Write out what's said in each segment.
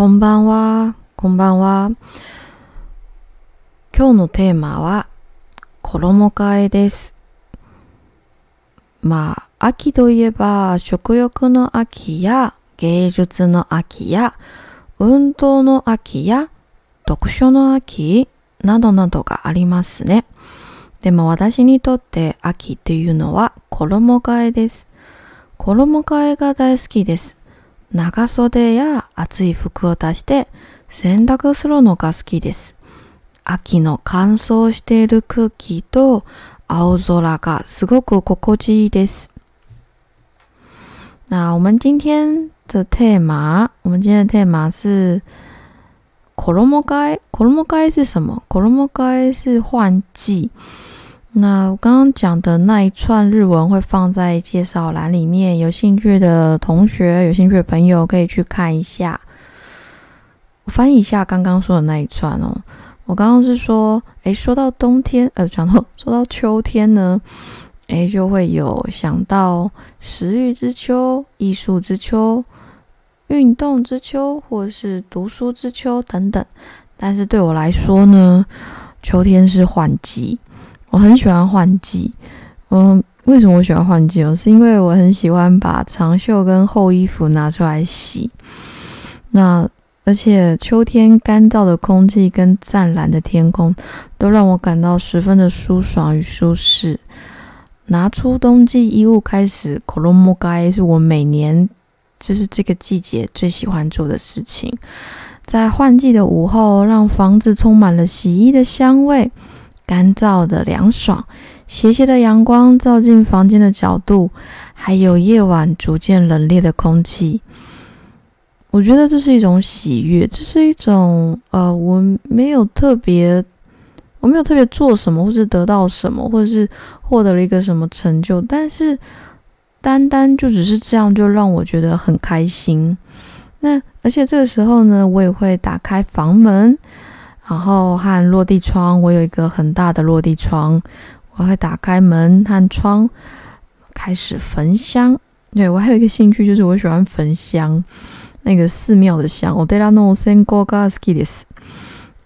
こんばんは、こんばんは。今日のテーマは衣替えです。まあ、秋といえば食欲の秋や芸術の秋や運動の秋や読書の秋などなどがありますね。でも私にとって秋っていうのは衣替えです。衣替えが大好きです。長袖や厚い服を出して洗濯するのが好きです。秋の乾燥している空気と青空がすごく心地いいです。那我们今天的テーマ，我们今天的テーマ是衣替え？衣替え是什么？衣替え是换季？那我刚刚讲的那一串日文会放在介绍栏里面，有兴趣的同学、有兴趣的朋友可以去看一下。我翻译一下刚刚说的那一串哦。我刚刚是说，诶，说到冬天，呃，讲到说到秋天呢，诶，就会有想到食欲之秋、艺术之秋、运动之秋，或是读书之秋等等。但是对我来说呢，秋天是换季。我很喜欢换季，嗯，为什么我喜欢换季哦？是因为我很喜欢把长袖跟厚衣服拿出来洗。那而且秋天干燥的空气跟湛蓝的天空，都让我感到十分的舒爽与舒适。拿出冬季衣物开始衣替え是我每年就是这个季节最喜欢做的事情。在换季的午后，让房子充满了洗衣的香味。干燥的凉爽，斜斜的阳光照进房间的角度，还有夜晚逐渐冷冽的空气，我觉得这是一种喜悦，这是一种呃，我没有特别，我没有特别做什么，或是得到什么，或者是获得了一个什么成就，但是单单就只是这样，就让我觉得很开心。那而且这个时候呢，我也会打开房门。然后和落地窗，我有一个很大的落地窗，我会打开门和窗，开始焚香。对我还有一个兴趣，就是我喜欢焚香，那个寺庙的香。我对它弄森果嘎斯基的，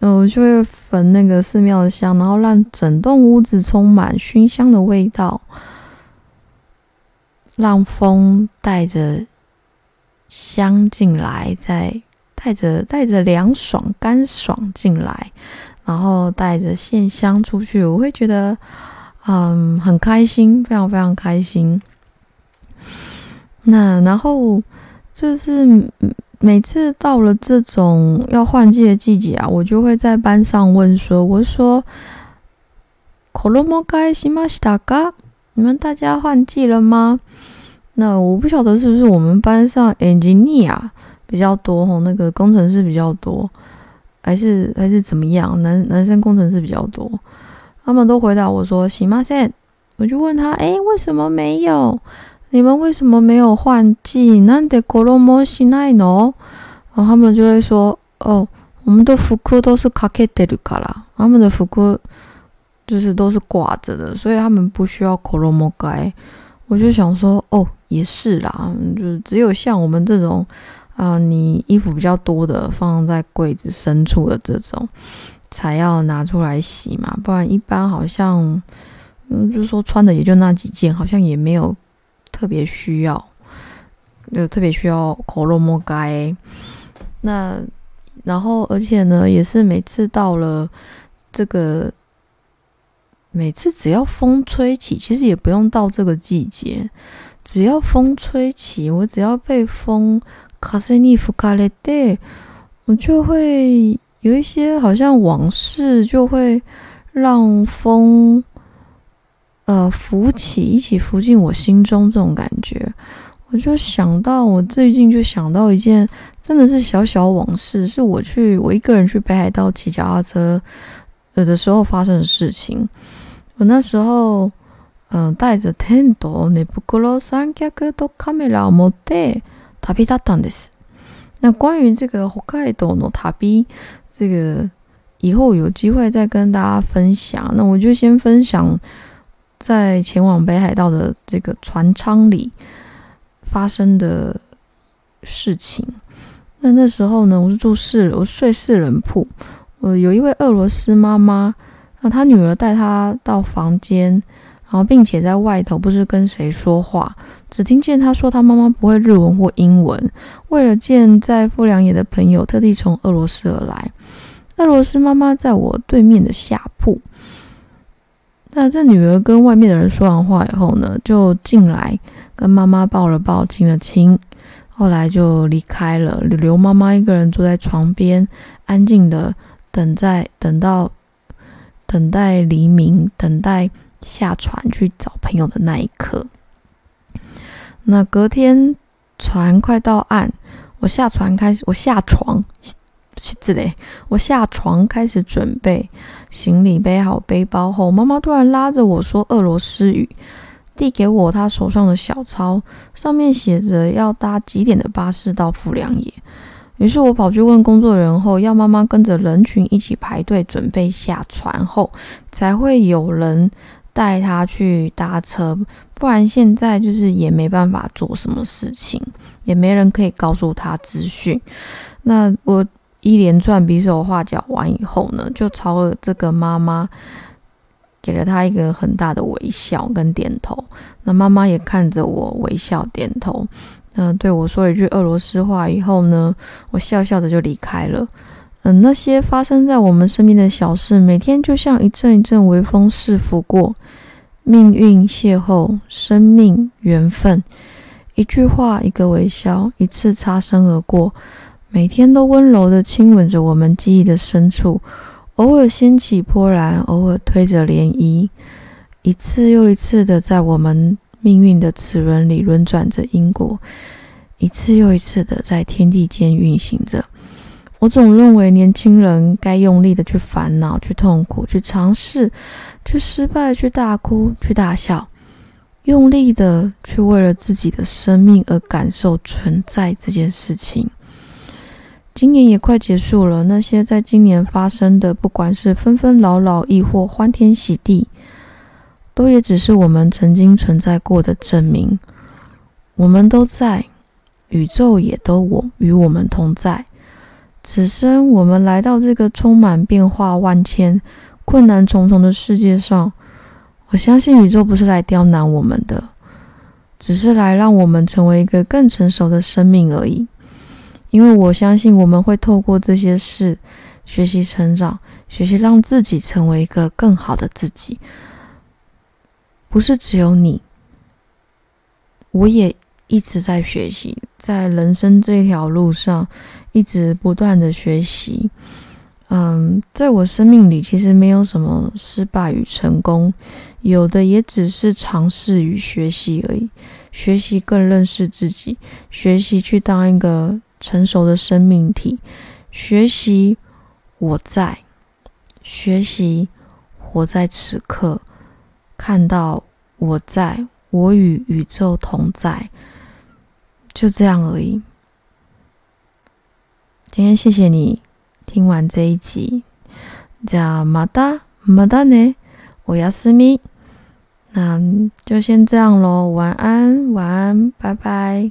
嗯，我就会焚那个寺庙的香，然后让整栋屋子充满熏香的味道，让风带着香进来，在。带着带着凉爽干爽进来，然后带着线香出去，我会觉得嗯很开心，非常非常开心。那然后就是每次到了这种要换季的季节啊，我就会在班上问说：“我说，你们大家换季了吗？”那我不晓得是不是我们班上 engineer。比较多吼，那个工程师比较多，还是还是怎么样？男男生工程师比较多，他们都回答我说：“行吗？”现我就问他：“诶，为什么没有？你们为什么没有换季？那得コロモしないの？”然后他们就会说：“哦，我们的服裤都是かけてるから，他们的服裤就是都是挂着的，所以他们不需要コロモ改。”我就想说：“哦，也是啦，就只有像我们这种。” 啊，你衣服比较多的放在柜子深处的这种，才要拿出来洗嘛，不然一般好像，嗯，就是说穿的也就那几件，好像也没有特别需要，就特别需要口肉摸该。那然后，而且呢，也是每次到了这个，每次只要风吹起，其实也不用到这个季节，只要风吹起，我只要被风。卡塞尼夫卡雷蒂，我就会有一些好像往事，就会让风呃浮起，一起浮进我心中这种感觉。我就想到，我最近就想到一件真的是小小往事，是我去我一个人去北海道骑脚踏车有的时候发生的事情。我那时候嗯带着 tendo ネプコロ三脚とカメラを持って。 塔比达当的是，那关于这个北海道の塔比，这个以后有机会再跟大家分享。那我就先分享在前往北海道的这个船舱里发生的事情。那那时候呢，我是住四，我睡四人铺。我有一位俄罗斯妈妈，那她女儿带她到房间，然后并且在外头不知跟谁说话，只听见他说他妈妈不会日文或英文。为了见在富良野的朋友，特地从俄罗斯而来。俄罗斯妈妈在我对面的下铺。那这女儿跟外面的人说完话以后呢，就进来跟妈妈抱了抱，亲了亲。后来就离开了，留妈妈一个人坐在床边，安静的等在等到等待黎明，等待下船去找朋友的那一刻。那隔天船快到岸，我下船开始，我下床，之类，我下床开始准备行李，背好背包后，妈妈突然拉着我说俄罗斯语。递给我他手上的小抄，上面写着要搭几点的巴士到富良野。于是我跑去问工作人员，后要妈妈跟着人群一起排队准备下船后，才会有人带他去搭车。不然现在就是也没办法做什么事情，也没人可以告诉他资讯。那我一连串比手画脚完以后呢，就朝了这个妈妈。给了他一个很大的微笑跟点头，那妈妈也看着我微笑点头，嗯，对我说了一句俄罗斯话以后呢，我笑笑的就离开了。嗯，那些发生在我们身边的小事，每天就像一阵一阵微风似拂过，命运邂逅，生命缘分，一句话，一个微笑，一次擦身而过，每天都温柔的亲吻着我们记忆的深处。偶尔掀起波澜，偶尔推着涟漪，一次又一次的在我们命运的齿轮里轮转着因果，一次又一次的在天地间运行着。我总认为年轻人该用力的去烦恼、去痛苦、去尝试、去失败、去大哭、去大笑，用力的去为了自己的生命而感受存在这件事情。今年也快结束了，那些在今年发生的，不管是纷纷扰扰，亦或欢天喜地，都也只是我们曾经存在过的证明。我们都在，宇宙也都我与我们同在。此生我们来到这个充满变化万千、困难重重的世界上，我相信宇宙不是来刁难我们的，只是来让我们成为一个更成熟的生命而已。因为我相信，我们会透过这些事学习成长，学习让自己成为一个更好的自己。不是只有你，我也一直在学习，在人生这条路上一直不断的学习。嗯，在我生命里，其实没有什么失败与成功，有的也只是尝试与学习而已。学习更认识自己，学习去当一个。成熟的生命体，学习我在，学习活在此刻，看到我在，我与宇宙同在，就这样而已。今天谢谢你听完这一集，叫马达马达呢，我要私密，那就先这样喽，晚安，晚安，拜拜。